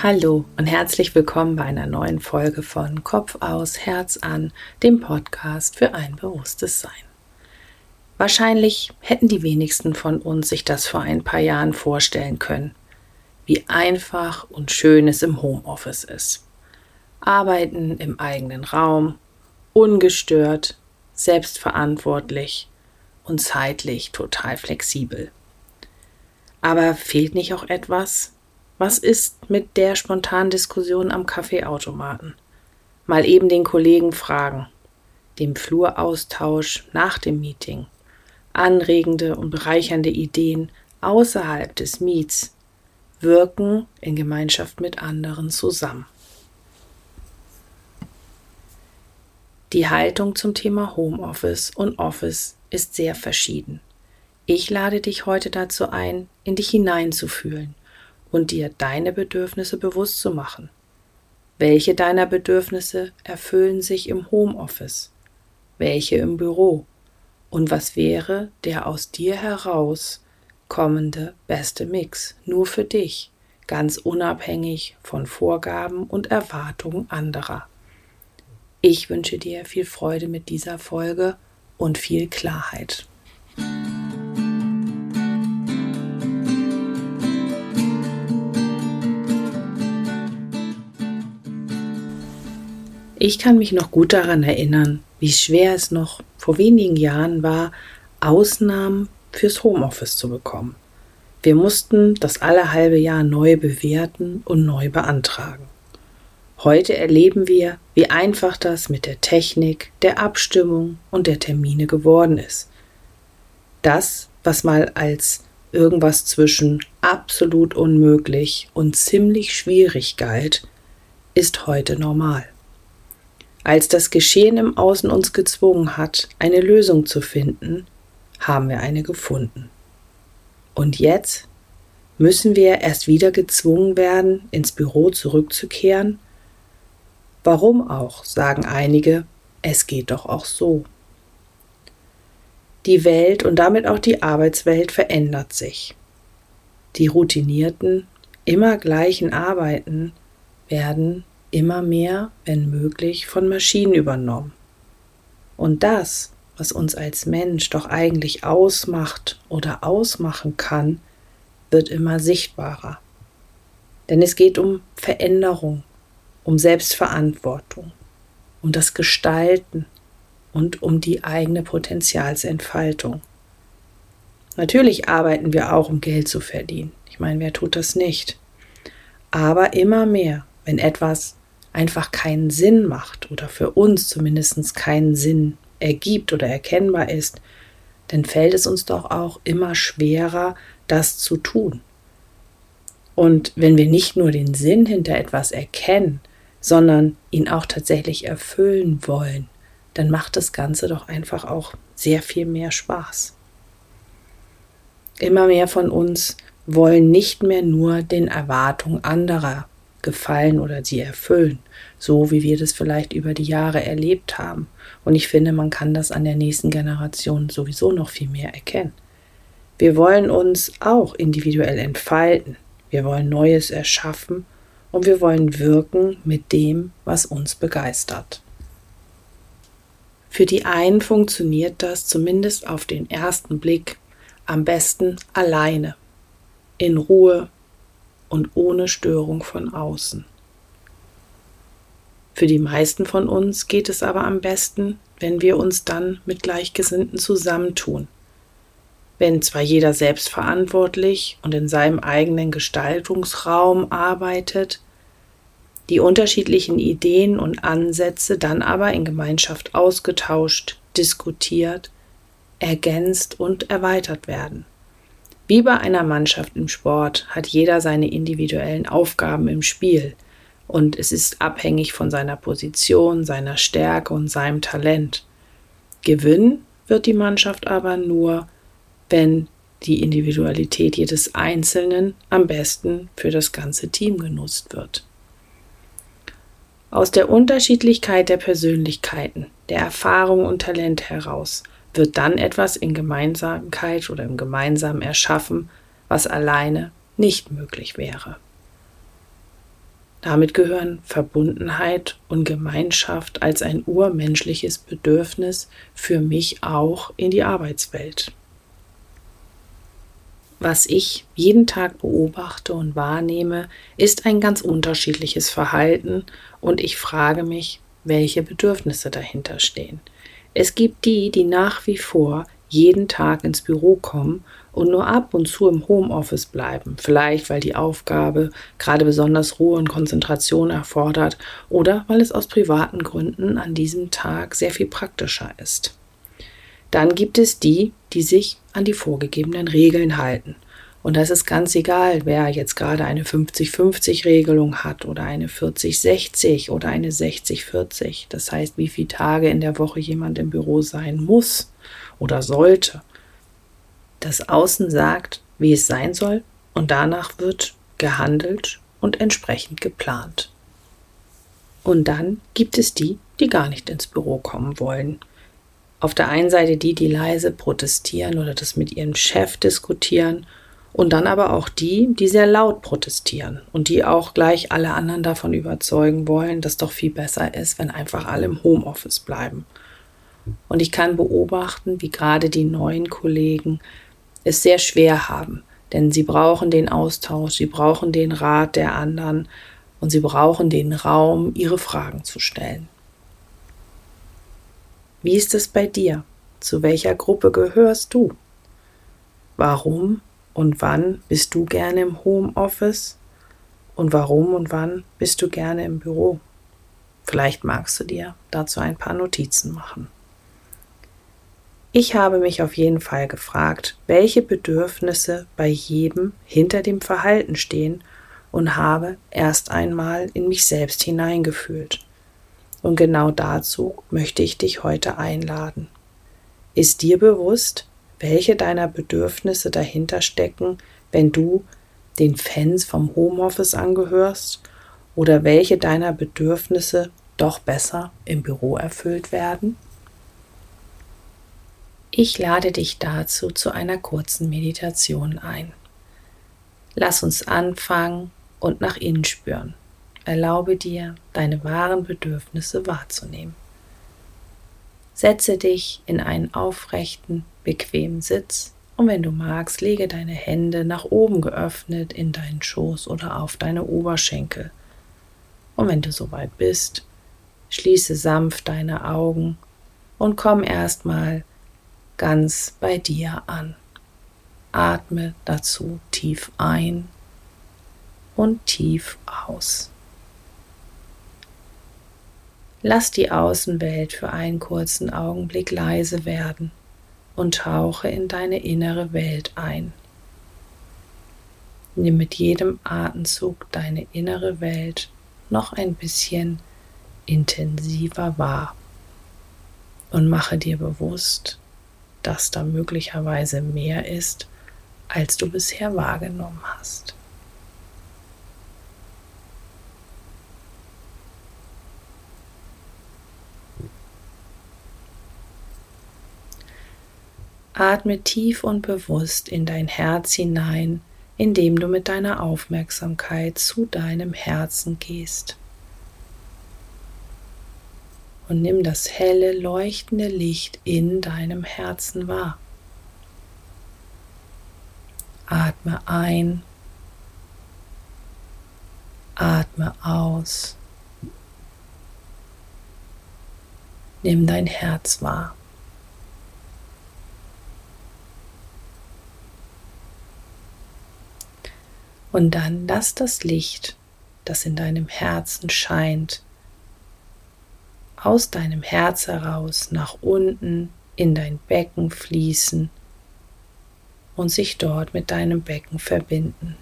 Hallo und herzlich willkommen bei einer neuen Folge von Kopf aus, Herz an, dem Podcast für ein bewusstes Sein. Wahrscheinlich hätten die wenigsten von uns sich das vor ein paar Jahren vorstellen können, wie einfach und schön es im Homeoffice ist. Arbeiten im eigenen Raum, ungestört, selbstverantwortlich und zeitlich total flexibel. Aber fehlt nicht auch etwas, was ist mit der spontanen Diskussion am Kaffeeautomaten? Mal eben den Kollegen fragen, dem Fluraustausch nach dem Meeting, anregende und bereichernde Ideen außerhalb des Meets wirken in Gemeinschaft mit anderen zusammen. Die Haltung zum Thema Homeoffice und Office ist sehr verschieden. Ich lade dich heute dazu ein, in dich hineinzufühlen und dir deine Bedürfnisse bewusst zu machen. Welche deiner Bedürfnisse erfüllen sich im Homeoffice? Welche im Büro? Und was wäre der aus dir heraus kommende beste Mix nur für dich, ganz unabhängig von Vorgaben und Erwartungen anderer? Ich wünsche dir viel Freude mit dieser Folge und viel Klarheit. Ich kann mich noch gut daran erinnern, wie schwer es noch vor wenigen Jahren war, Ausnahmen fürs Homeoffice zu bekommen. Wir mussten das alle halbe Jahr neu bewerten und neu beantragen. Heute erleben wir, wie einfach das mit der Technik, der Abstimmung und der Termine geworden ist. Das, was mal als irgendwas zwischen absolut unmöglich und ziemlich schwierig galt, ist heute normal. Als das Geschehen im Außen uns gezwungen hat, eine Lösung zu finden, haben wir eine gefunden. Und jetzt müssen wir erst wieder gezwungen werden, ins Büro zurückzukehren? Warum auch, sagen einige, es geht doch auch so. Die Welt und damit auch die Arbeitswelt verändert sich. Die routinierten, immer gleichen Arbeiten werden immer mehr, wenn möglich, von Maschinen übernommen. Und das, was uns als Mensch doch eigentlich ausmacht oder ausmachen kann, wird immer sichtbarer. Denn es geht um Veränderung, um Selbstverantwortung, um das Gestalten und um die eigene Potenzialsentfaltung. Natürlich arbeiten wir auch, um Geld zu verdienen. Ich meine, wer tut das nicht? Aber immer mehr, wenn etwas einfach keinen Sinn macht oder für uns zumindest keinen Sinn ergibt oder erkennbar ist, dann fällt es uns doch auch immer schwerer, das zu tun. Und wenn wir nicht nur den Sinn hinter etwas erkennen, sondern ihn auch tatsächlich erfüllen wollen, dann macht das Ganze doch einfach auch sehr viel mehr Spaß. Immer mehr von uns wollen nicht mehr nur den Erwartungen anderer gefallen oder sie erfüllen, so wie wir das vielleicht über die Jahre erlebt haben. Und ich finde, man kann das an der nächsten Generation sowieso noch viel mehr erkennen. Wir wollen uns auch individuell entfalten, wir wollen Neues erschaffen und wir wollen wirken mit dem, was uns begeistert. Für die einen funktioniert das zumindest auf den ersten Blick am besten alleine, in Ruhe, und ohne Störung von außen. Für die meisten von uns geht es aber am besten, wenn wir uns dann mit Gleichgesinnten zusammentun. Wenn zwar jeder selbstverantwortlich und in seinem eigenen Gestaltungsraum arbeitet, die unterschiedlichen Ideen und Ansätze dann aber in Gemeinschaft ausgetauscht, diskutiert, ergänzt und erweitert werden. Wie bei einer Mannschaft im Sport hat jeder seine individuellen Aufgaben im Spiel und es ist abhängig von seiner Position, seiner Stärke und seinem Talent. Gewinnen wird die Mannschaft aber nur, wenn die Individualität jedes Einzelnen am besten für das ganze Team genutzt wird. Aus der Unterschiedlichkeit der Persönlichkeiten, der Erfahrung und Talent heraus wird dann etwas in Gemeinsamkeit oder im Gemeinsamen erschaffen, was alleine nicht möglich wäre. Damit gehören Verbundenheit und Gemeinschaft als ein urmenschliches Bedürfnis für mich auch in die Arbeitswelt. Was ich jeden Tag beobachte und wahrnehme, ist ein ganz unterschiedliches Verhalten und ich frage mich, welche Bedürfnisse dahinter stehen. Es gibt die, die nach wie vor jeden Tag ins Büro kommen und nur ab und zu im Homeoffice bleiben, vielleicht weil die Aufgabe gerade besonders Ruhe und Konzentration erfordert oder weil es aus privaten Gründen an diesem Tag sehr viel praktischer ist. Dann gibt es die, die sich an die vorgegebenen Regeln halten. Und das ist ganz egal, wer jetzt gerade eine 50-50-Regelung hat oder eine 40-60 oder eine 60-40. Das heißt, wie viele Tage in der Woche jemand im Büro sein muss oder sollte. Das Außen sagt, wie es sein soll und danach wird gehandelt und entsprechend geplant. Und dann gibt es die, die gar nicht ins Büro kommen wollen, auf der einen Seite die, die leise protestieren oder das mit ihrem Chef diskutieren und dann aber auch die, die sehr laut protestieren und die auch gleich alle anderen davon überzeugen wollen, dass doch viel besser ist, wenn einfach alle im Homeoffice bleiben. Und ich kann beobachten, wie gerade die neuen Kollegen es sehr schwer haben, denn sie brauchen den Austausch, sie brauchen den Rat der anderen und sie brauchen den Raum, ihre Fragen zu stellen. Wie ist es bei dir? Zu welcher Gruppe gehörst du? Warum und wann bist du gerne im Homeoffice? Und warum und wann bist du gerne im Büro? Vielleicht magst du dir dazu ein paar Notizen machen. Ich habe mich auf jeden Fall gefragt, welche Bedürfnisse bei jedem hinter dem Verhalten stehen und habe erst einmal in mich selbst hineingefühlt. Und genau dazu möchte ich dich heute einladen. Ist dir bewusst, welche deiner Bedürfnisse dahinter stecken, wenn du den Fans vom Homeoffice angehörst oder welche deiner Bedürfnisse doch besser im Büro erfüllt werden? Ich lade dich dazu zu einer kurzen Meditation ein. Lass uns anfangen und nach innen spüren. Erlaube dir, deine wahren Bedürfnisse wahrzunehmen. Setze dich in einen aufrechten, bequemen Sitz und wenn du magst, lege deine Hände nach oben geöffnet in deinen Schoß oder auf deine Oberschenkel. Und wenn du soweit bist, schließe sanft deine Augen und komm erstmal ganz bei dir an. Atme dazu tief ein und tief aus. Lass die Außenwelt für einen kurzen Augenblick leise werden und tauche in deine innere Welt ein. Nimm mit jedem Atemzug deine innere Welt noch ein bisschen intensiver wahr und mache dir bewusst, dass da möglicherweise mehr ist, als du bisher wahrgenommen hast. Atme tief und bewusst in dein Herz hinein, indem du mit deiner Aufmerksamkeit zu deinem Herzen gehst. Und nimm das helle, leuchtende Licht in deinem Herzen wahr. Atme ein, atme aus. Nimm dein Herz wahr. Und dann lass das Licht, das in deinem Herzen scheint, aus deinem Herz heraus nach unten in dein Becken fließen und sich dort mit deinem Becken verbinden.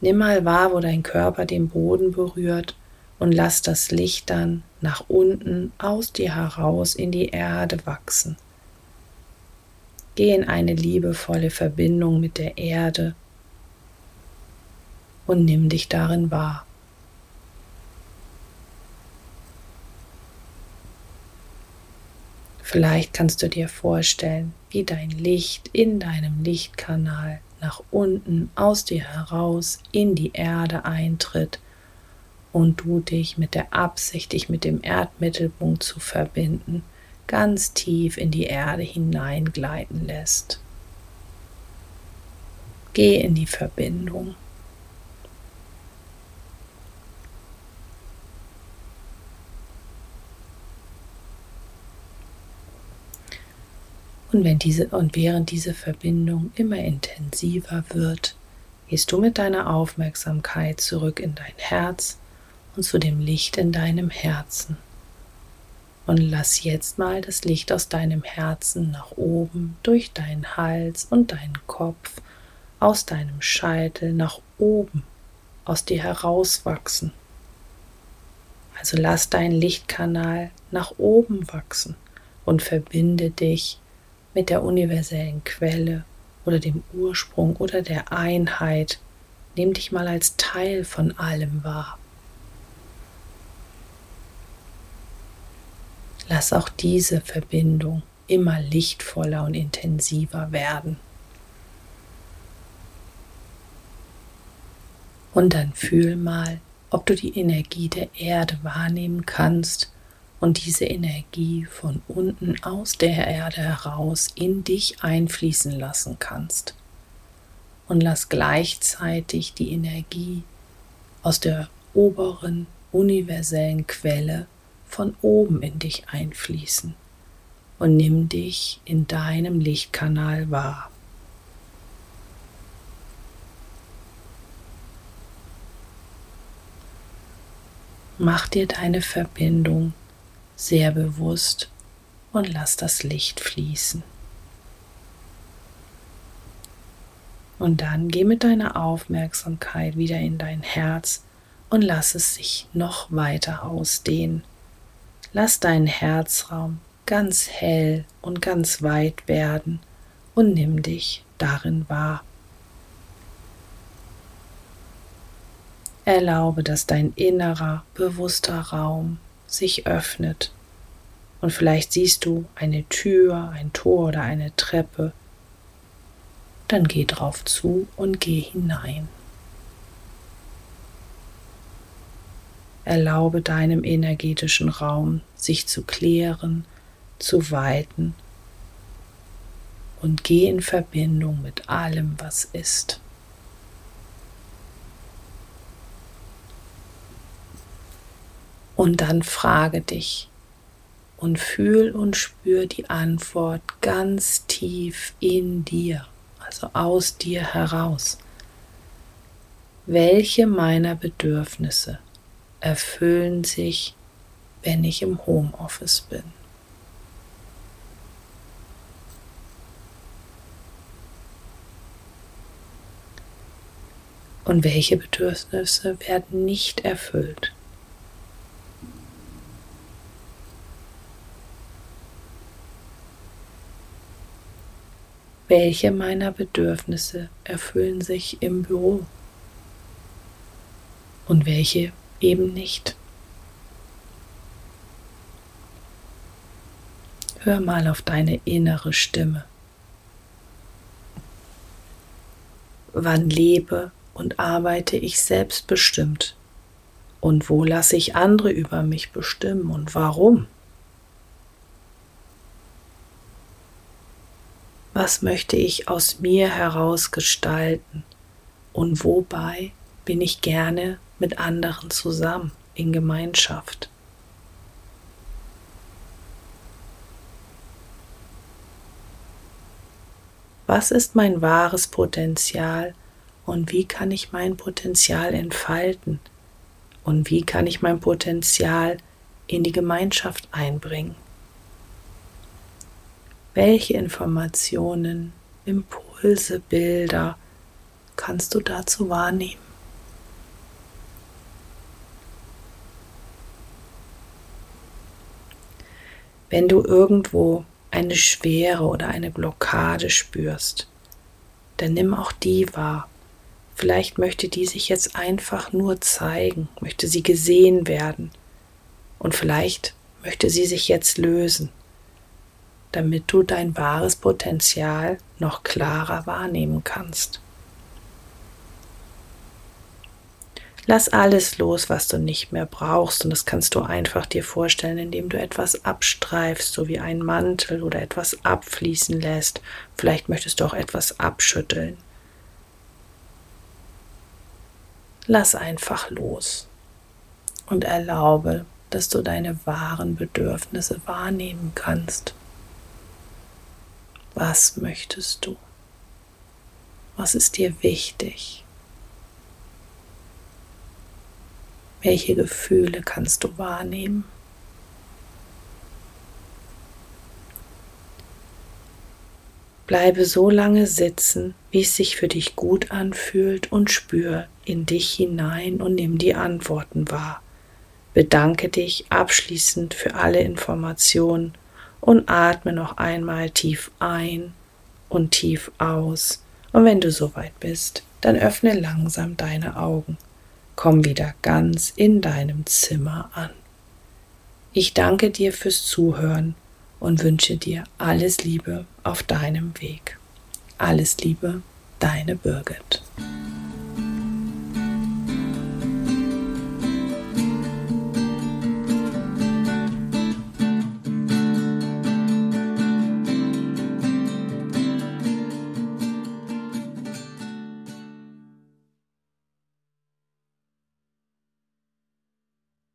Nimm mal wahr, wo dein Körper den Boden berührt und lass das Licht dann nach unten aus dir heraus in die Erde wachsen. Geh in eine liebevolle Verbindung mit der Erde und nimm dich darin wahr. Vielleicht kannst du dir vorstellen, wie dein Licht in deinem Lichtkanal nach unten aus dir heraus in die Erde eintritt und du dich mit der Absicht, dich mit dem Erdmittelpunkt zu verbinden, ganz tief in die Erde hineingleiten lässt. Geh in die Verbindung. Und, wenn diese, und während diese Verbindung immer intensiver wird, gehst du mit deiner Aufmerksamkeit zurück in dein Herz und zu dem Licht in deinem Herzen. Und lass jetzt mal das Licht aus deinem Herzen nach oben, durch deinen Hals und deinen Kopf, aus deinem Scheitel nach oben, aus dir herauswachsen. Also lass deinen Lichtkanal nach oben wachsen und verbinde dich mit der universellen Quelle oder dem Ursprung oder der Einheit. Nimm dich mal als Teil von allem wahr. Lass auch diese Verbindung immer lichtvoller und intensiver werden. Und dann fühl mal, ob du die Energie der Erde wahrnehmen kannst und diese Energie von unten aus der Erde heraus in dich einfließen lassen kannst. Und lass gleichzeitig die Energie aus der oberen universellen Quelle von oben in dich einfließen und nimm dich in deinem Lichtkanal wahr. Mach dir deine Verbindung sehr bewusst und lass das Licht fließen. Und dann geh mit deiner Aufmerksamkeit wieder in dein Herz und lass es sich noch weiter ausdehnen. Lass deinen Herzraum ganz hell und ganz weit werden und nimm dich darin wahr. Erlaube, dass dein innerer, bewusster Raum sich öffnet und vielleicht siehst du eine Tür, ein Tor oder eine Treppe, dann geh drauf zu und geh hinein. Erlaube deinem energetischen Raum sich zu klären, zu weiten und geh in Verbindung mit allem, was ist. Und dann frage dich und fühl und spür die Antwort ganz tief in dir, also aus dir heraus. Welche meiner Bedürfnisse erfüllen sich, wenn ich im Homeoffice bin? Und welche Bedürfnisse werden nicht erfüllt? welche meiner Bedürfnisse erfüllen sich im Büro und welche eben nicht. Hör mal auf deine innere Stimme. Wann lebe und arbeite ich selbstbestimmt? Und wo lasse ich andere über mich bestimmen und warum? was möchte ich aus mir heraus gestalten und wobei bin ich gerne mit anderen zusammen in Gemeinschaft. Was ist mein wahres Potenzial und wie kann ich mein Potenzial entfalten und wie kann ich mein Potenzial in die Gemeinschaft einbringen? Welche Informationen, Impulse, Bilder kannst du dazu wahrnehmen? Wenn du irgendwo eine Schwere oder eine Blockade spürst, dann nimm auch die wahr. Vielleicht möchte die sich jetzt einfach nur zeigen, möchte sie gesehen werden und vielleicht möchte sie sich jetzt lösen damit du dein wahres Potenzial noch klarer wahrnehmen kannst. Lass alles los, was du nicht mehr brauchst. Und das kannst du einfach dir vorstellen, indem du etwas abstreifst, so wie ein Mantel oder etwas abfließen lässt. Vielleicht möchtest du auch etwas abschütteln. Lass einfach los und erlaube, dass du deine wahren Bedürfnisse wahrnehmen kannst. Was möchtest du? Was ist dir wichtig? Welche Gefühle kannst du wahrnehmen? Bleibe so lange sitzen, wie es sich für dich gut anfühlt und spür in dich hinein und nimm die Antworten wahr. Bedanke dich abschließend für alle Informationen und atme noch einmal tief ein und tief aus. Und wenn du soweit bist, dann öffne langsam deine Augen. Komm wieder ganz in deinem Zimmer an. Ich danke dir fürs Zuhören und wünsche dir alles Liebe auf deinem Weg. Alles Liebe, deine Birgit.